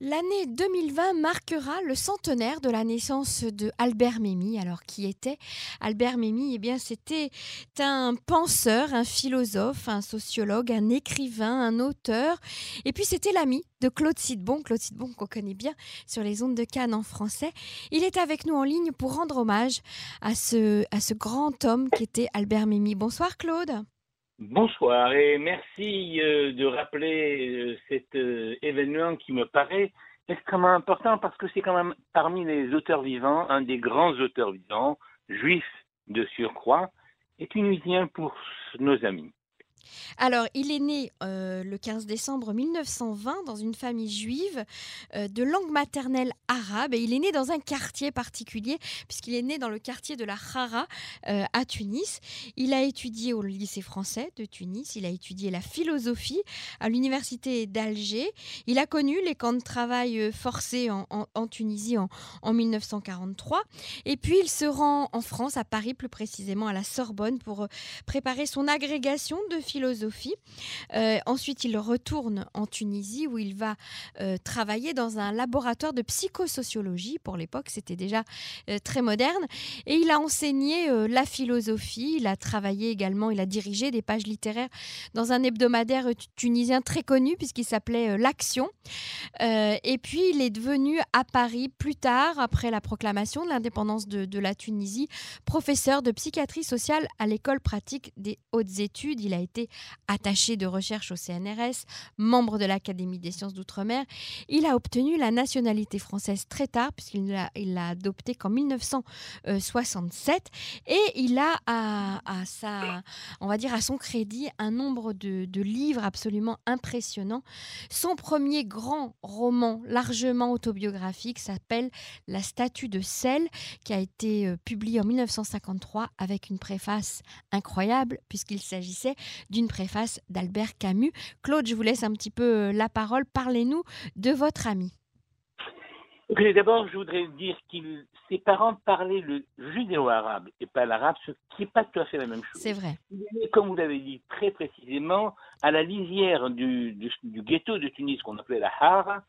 L'année 2020 marquera le centenaire de la naissance de Albert Memmi. Alors qui était Albert Memmi? Eh bien c'était un penseur, un philosophe, un sociologue, un écrivain, un auteur. Et puis c'était l'ami de Claude Sidbon, Claude Sidbon qu'on connaît bien sur les ondes de Cannes en français. Il est avec nous en ligne pour rendre hommage à ce, à ce grand homme qui était Albert Memmi. Bonsoir Claude. Bonsoir et merci euh, de rappeler euh, cet euh, événement qui me paraît extrêmement important parce que c'est quand même parmi les auteurs vivants, un des grands auteurs vivants, juif de surcroît, et tunisien pour nos amis. Alors, il est né euh, le 15 décembre 1920 dans une famille juive euh, de langue maternelle arabe et il est né dans un quartier particulier puisqu'il est né dans le quartier de la Khara euh, à Tunis. Il a étudié au lycée français de Tunis, il a étudié la philosophie à l'université d'Alger. Il a connu les camps de travail forcés en, Tunisie en, en 1943 et puis il se rend en France, à Paris plus précisément à la Sorbonne pour préparer son agrégation de philosophie philosophie. Euh, ensuite, il retourne en Tunisie où il va euh, travailler dans un laboratoire de psychosociologie. Pour l'époque, c'était déjà euh, très moderne. Et il a enseigné la philosophie. Il a travaillé également, il a dirigé des pages littéraires dans un hebdomadaire tunisien très connu puisqu'il s'appelait L'Action. et puis, il est devenu à Paris plus tard, après la proclamation de l'indépendance de, de la Tunisie, professeur de psychiatrie sociale à l'école pratique des hautes études. Il a été attaché de recherche au CNRS, membre de l'Académie des sciences d'outre-mer. Il a obtenu la nationalité française très tard, puisqu'il l'a adoptée qu'en 1967. Et il a à, sa, on va dire à son crédit un nombre de, livres absolument impressionnants. Son premier grand roman largement autobiographique s'appelle La statue de sel, qui a été euh, publié en 1953 avec une préface incroyable, puisqu'il s'agissait d'une préface d'Albert Camus. Claude, je vous laisse un petit peu euh, la parole. Parlez-nous de votre ami. D'abord, je voudrais dire que ses parents parlaient le judéo-arabe et pas l'arabe, ce qui n'est pas tout à fait la même chose. C'est vrai. comme vous l'avez dit très précisément, à la lisière du, ghetto de Tunis qu'on appelait la Hara.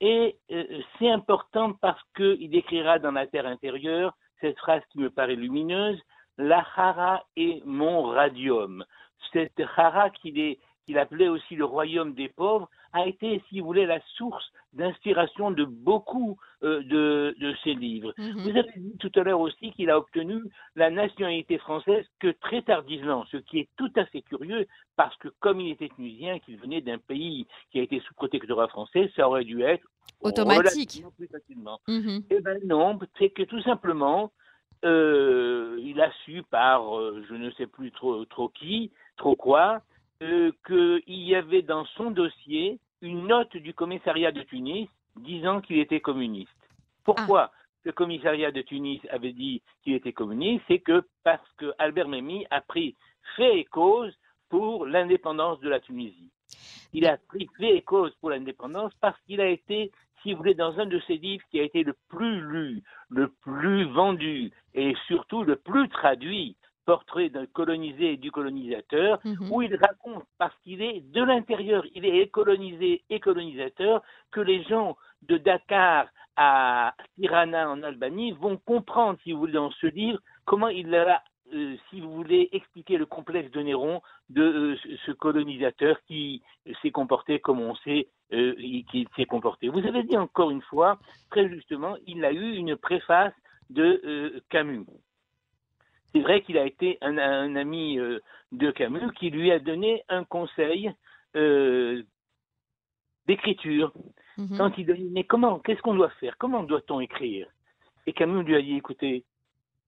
Et euh, c'est important parce qu'il écrira dans la terre intérieure cette phrase qui me paraît lumineuse La Hara est mon radium cette Hara qu'il appelait aussi le royaume des pauvres, a été, si vous voulez, la source d'inspiration de beaucoup euh, de, ses livres. Mhm. Vous avez dit tout à l'heure aussi qu'il a obtenu la nationalité française que très tardivement, ce qui est tout à fait curieux, parce que comme il était tunisien, qu'il venait d'un pays qui a été sous protectorat français, ça aurait dû être automatique. Plus facilement. Mhm. Eh bien non, c'est que tout simplement, euh, il a par euh, je ne sais plus trop, trop qui, trop quoi, euh, qu'il y avait dans son dossier une note du commissariat de Tunis disant qu'il était communiste. Pourquoi ah. le commissariat de Tunis avait dit qu'il était communiste? C'est que parce que Albert Memmi a pris fait et cause pour l'indépendance de la Tunisie. Il a pris fait et cause pour l'indépendance parce qu'il a été si vous voulez, dans un de ses livres qui a été le plus lu, le plus vendu et surtout le plus traduit, portrait d'un colonisé et du colonisateur, mhm. où il raconte, parce qu'il est de l'intérieur, il est colonisé et colonisateur, que les gens de Dakar à Tirana en Albanie vont comprendre, si vous voulez, dans ce livre, comment il a euh, si vous voulez expliquer le complexe de Néron de euh, ce colonisateur qui s'est comporté comme on sait euh, qu'il s'est comporté. Vous avez dit encore une fois, très justement, il a eu une préface de Camus. C'est vrai qu'il a été un, ami de Camus qui lui a donné un conseil d'écriture. Mhm. Quand il dit mais comment, qu'est-ce qu'on doit faire? Comment doit-on écrire? Et Camus lui a dit écoutez,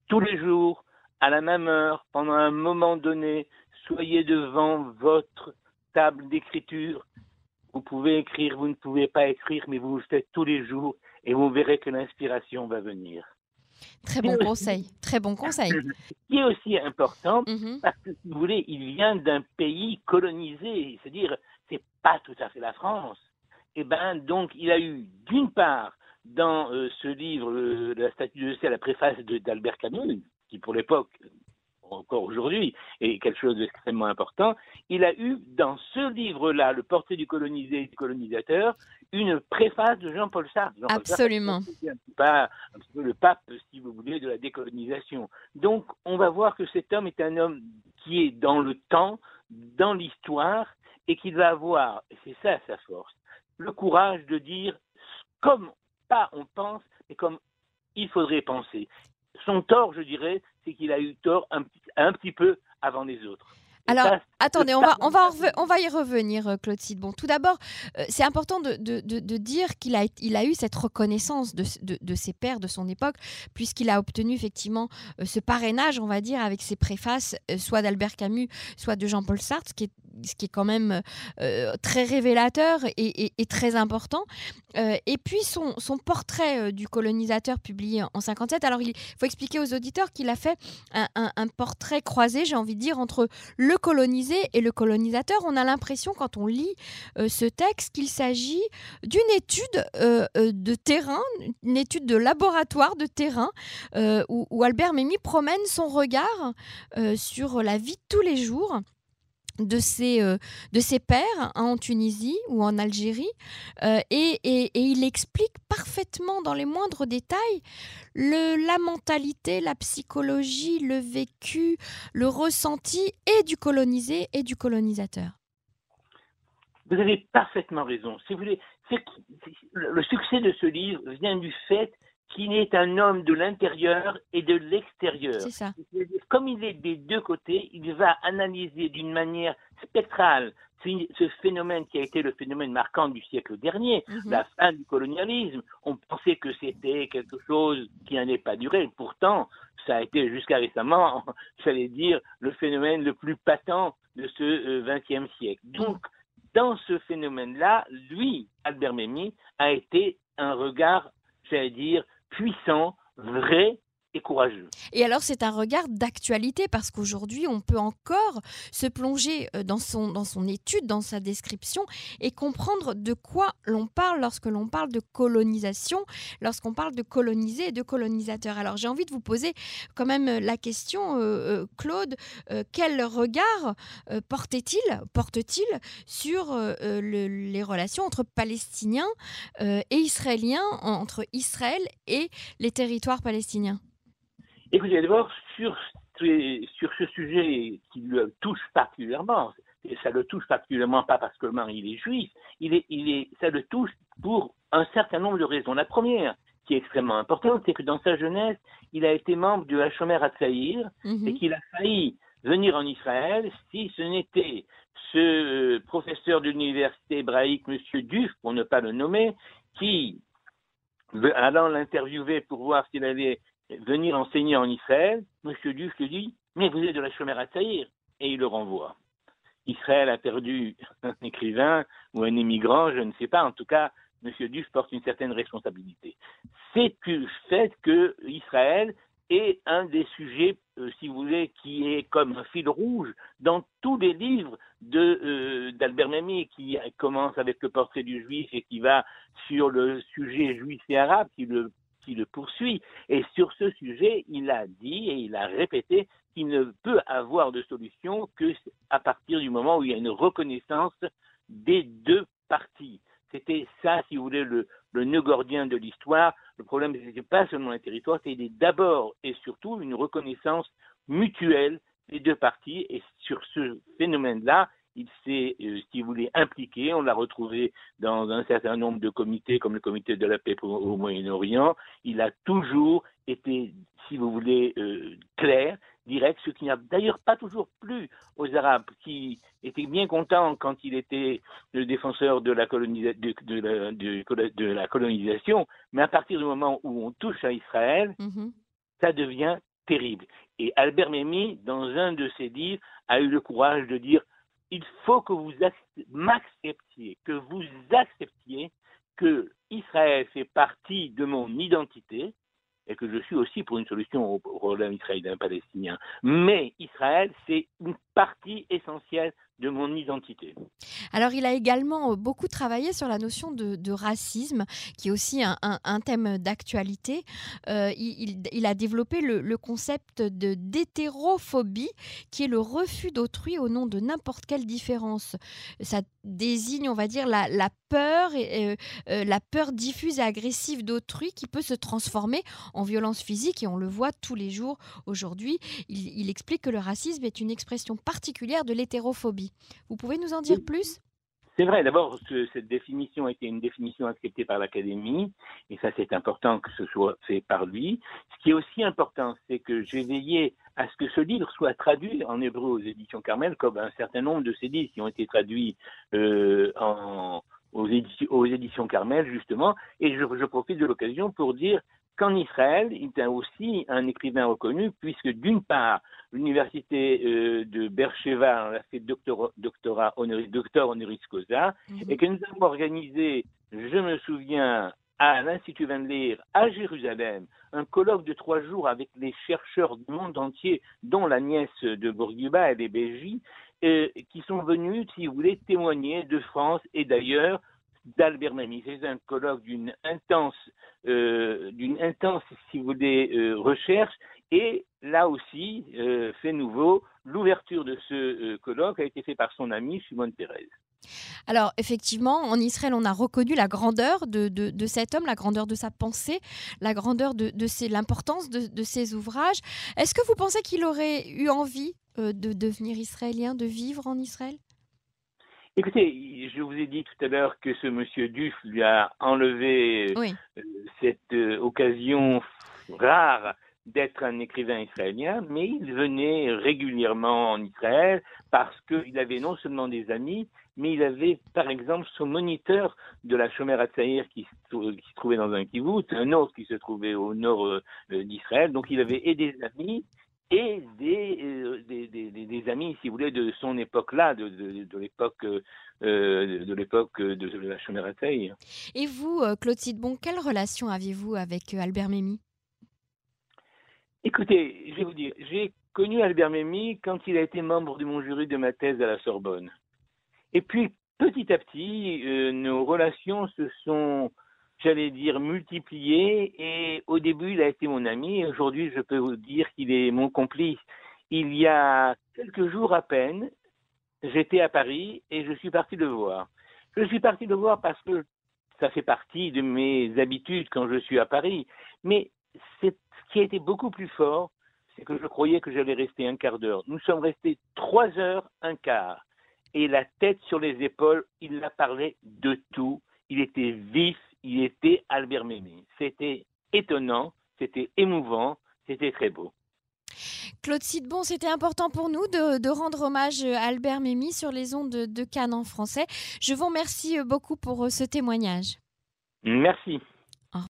tous les jours, à la même heure, pendant un moment donné, soyez devant votre table d'écriture. Vous pouvez écrire, vous ne pouvez pas écrire, mais vous le faites tous les jours et vous verrez que l'inspiration va venir. Très bon conseil, très bon conseil. Ce qui est aussi important, mhm. parce que si vous voulez, il vient d'un pays colonisé, c'est-à-dire c'est pas tout à fait la France. Et eh ben donc il a eu d'une part dans ce livre, La statue de sel, la préface d'Albert Camus, qui pour l'époque encore aujourd'hui, et quelque chose d'extrêmement important, il a eu dans ce livre-là, le portrait du colonisé et du colonisateur, une préface de Jean-Paul Sartre. Jean Absolument. pas un petit peu le pape, si vous voulez, de la décolonisation. Donc, on va voir que cet homme est un homme qui est dans le temps, dans l'histoire, et qui va avoir, et c'est ça sa force, le courage de dire comme pas on pense, mais comme il faudrait penser. Son tort, je dirais, c'est qu'il a eu tort un, un petit peu avant les autres. Alors, attendez, on va, on, va on va y revenir, euh, Claude Cid. Bon, tout d'abord, euh, c'est important de, de, de, dire qu'il a, il a eu cette reconnaissance de, de ses pairs de son époque, puisqu'il a obtenu effectivement euh, ce parrainage, on va dire, avec ses préfaces, soit d'Albert Camus, soit de Jean-Paul Sartre, ce qui est ce qui est quand même euh, très révélateur et, très important. Euh, et puis son, portrait euh, du colonisateur publié en 57. Alors il faut expliquer aux auditeurs qu'il a fait un, portrait croisé, j'ai envie de dire, entre le colonisé et le colonisateur. On a l'impression quand on lit ce texte qu'il s'agit d'une étude de terrain, une étude de laboratoire de terrain, où, où, Albert Memmi promène son regard sur la vie de tous les jours de ses, euh, de ses pères hein, en Tunisie ou en Algérie euh, et, et, il explique parfaitement dans les moindres détails le, la mentalité, la psychologie, le vécu, le ressenti et du colonisé et du colonisateur. Vous avez parfaitement raison. Le succès de ce livre vient du fait qu'il est un homme de l'intérieur et de l'extérieur. Comme il est des deux côtés, il va analyser d'une manière spectrale ce phénomène qui a été le phénomène marquant du siècle dernier, mhm. la fin du colonialisme. On pensait que c'était quelque chose qui n'allait pas durer. Pourtant, ça a été jusqu'à récemment, j'allais dire, le phénomène le plus patent de ce XXe euh, siècle. Donc, dans ce phénomène-là, lui, Albert Memmi, a été un regard, j'allais dire, puissant, vrai et courageux. Et alors c'est un regard d'actualité parce qu'aujourd'hui on peut encore se plonger euh, dans son, étude, dans sa description et comprendre de quoi l'on parle lorsque l'on parle de colonisation, lorsqu'on parle de coloniser et de colonisateur. Alors j'ai envie de vous poser quand même euh, la question, euh, Claude, quel regard porte-t-il sur les relations entre Palestiniens et Israéliens, entre Israël et les territoires palestiniens? Écoutez, d'abord, sur, sur ce sujet qui le touche particulièrement, et ça le touche particulièrement pas parce que le mari est juif, il est, il est, ça le touche pour un certain nombre de raisons. La première, qui est extrêmement importante, c'est que dans sa jeunesse, il a été membre du Hachomer mhm. et qu'il a failli venir en Israël si ce n'était ce professeur de l'université hébraïque, M. Duf, pour ne pas le nommer, qui, allant l'interviewer pour voir s'il allait venir enseigner en Israël, M. Duf lui dit Mais vous êtes de la Shomer Saïr et il le renvoie. Israël a perdu un écrivain ou un émigrant, je ne sais pas, en tout cas, M. Duf porte une certaine responsabilité. C'est le fait que Israël est un des sujets, euh, si vous voulez, qui est comme un fil rouge dans tous les livres euh, d'Albert Memmi, qui commence avec le portrait du juif et qui va sur le sujet juif et arabe, qui le qui le poursuit. Et sur ce sujet, il a dit et il a répété qu'il ne peut avoir de solution que à partir du moment où il y a une reconnaissance des deux parties. C'était ça, si vous voulez, le, le nœud gordien de l'histoire. Le problème, ce n'était pas seulement un territoire, c'était d'abord et surtout une reconnaissance mutuelle des deux parties. Et sur ce phénomène-là, il s'est, euh, si vous voulez, impliqué. On l'a retrouvé dans un certain nombre de comités, comme le comité de la paix au Moyen-Orient. Il a toujours été, si vous voulez, euh, clair, direct, ce qui n'a d'ailleurs pas toujours plu aux Arabes, qui étaient bien contents quand il était le défenseur de la, de, la, colonisation, mais à partir du moment où on touche à Israël, mm-hmm. ça devient terrible. Et Albert Memmi, dans un de ses livres, a eu le courage de dire il faut que vous m'acceptiez, que vous acceptiez que Israël fait partie de mon identité et que je suis aussi pour une solution au problème israélien-palestinien. Mais Israël, c'est une partie essentielle de mon identité. Alors, il a également euh, beaucoup travaillé sur la notion de, racisme, qui est aussi un, thème d'actualité. Euh, il, a développé le, concept de d'hétérophobie, qui est le refus d'autrui au nom de n'importe quelle différence. Ça désigne, on va dire, la, peur, euh, la peur diffuse et agressive d'autrui qui peut se transformer en violence physique, et on le voit tous les jours aujourd'hui. il explique que le racisme est une expression particulière de l'hétérophobie. Vous pouvez nous en dire plus? C'est vrai, d'abord, cette définition a été une définition acceptée par l'Académie, et ça c'est important que ce soit fait par lui. Ce qui est aussi important, c'est que j'ai veillé à ce que ce livre soit traduit en hébreu aux éditions Carmel, comme un certain nombre de ces livres qui ont été traduits euh, aux, éditions, Carmel, justement, et je profite de l'occasion pour dire qu'en Israël, il est aussi un écrivain reconnu, puisque d'une part, l'université euh, de Beersheba a fait doctorat, doctorat honoris, docteur honoris causa, mhm. et que nous avons organisé, je me souviens, à l'Institut Van Leer à Jérusalem, un colloque de trois jours avec les chercheurs du monde entier, dont la nièce de Bourguiba et les Belgies, euh, qui sont venus, si vous voulez, témoigner de France et d'ailleurs d'Albert Mamie. C'est un colloque d'une intense, euh, d'une intense, si vous voulez, euh, recherche. Et là aussi, euh, fait nouveau, l'ouverture de ce colloque a été fait par son ami Simone Pérez. Alors effectivement, en Israël, on a reconnu la grandeur de, de, cet homme, la grandeur de sa pensée, la grandeur de, de l'importance de, ses ouvrages. Est-ce que vous pensez qu'il aurait eu envie de devenir israélien, de vivre en Israël? Écoutez, je vous ai dit tout à l'heure que ce monsieur Duff lui a enlevé euh, cette euh, occasion rare d'être un écrivain israélien, mais il venait régulièrement en Israël parce qu'il avait non seulement des amis, mais il avait par exemple son moniteur de la Shomer Hatzaïr qui, qui, se trouvait dans un kibbutz, un autre qui se trouvait au nord euh, d'Israël, donc il avait et des amis et euh, des, des, des, amis, si vous voulez, de son époque-là, de, de, l'époque euh, de l'époque de la Chomérateille. Et vous, euh, Claude Sidbon, quelle relation aviez-vous avec Albert Memmi? Écoutez, je vais vous dire, j'ai connu Albert Memmi quand il a été membre de mon jury de ma thèse à la Sorbonne. Et puis, petit à petit, nos relations se sont j'allais dire, multiplié. Et au début, il a été mon ami. Aujourd'hui, je peux vous dire qu'il est mon complice. Il y a quelques jours à peine, j'étais à Paris et je suis parti le voir. Je suis parti le voir parce que ça fait partie de mes habitudes quand je suis à Paris. Mais ce qui a été beaucoup plus fort, c'est que je croyais que j'allais rester un quart d'heure. Nous sommes restés trois heures, un quart. Et la tête sur les épaules, il a parlé de tout. Il était vif, il était Albert Memmi. C'était étonnant, c'était émouvant, c'était très beau. Claude Sidbon, c'était important pour nous de, rendre hommage à Albert Memmi sur les ondes de, de Cannes en français. Je vous remercie beaucoup pour euh, ce témoignage. Merci.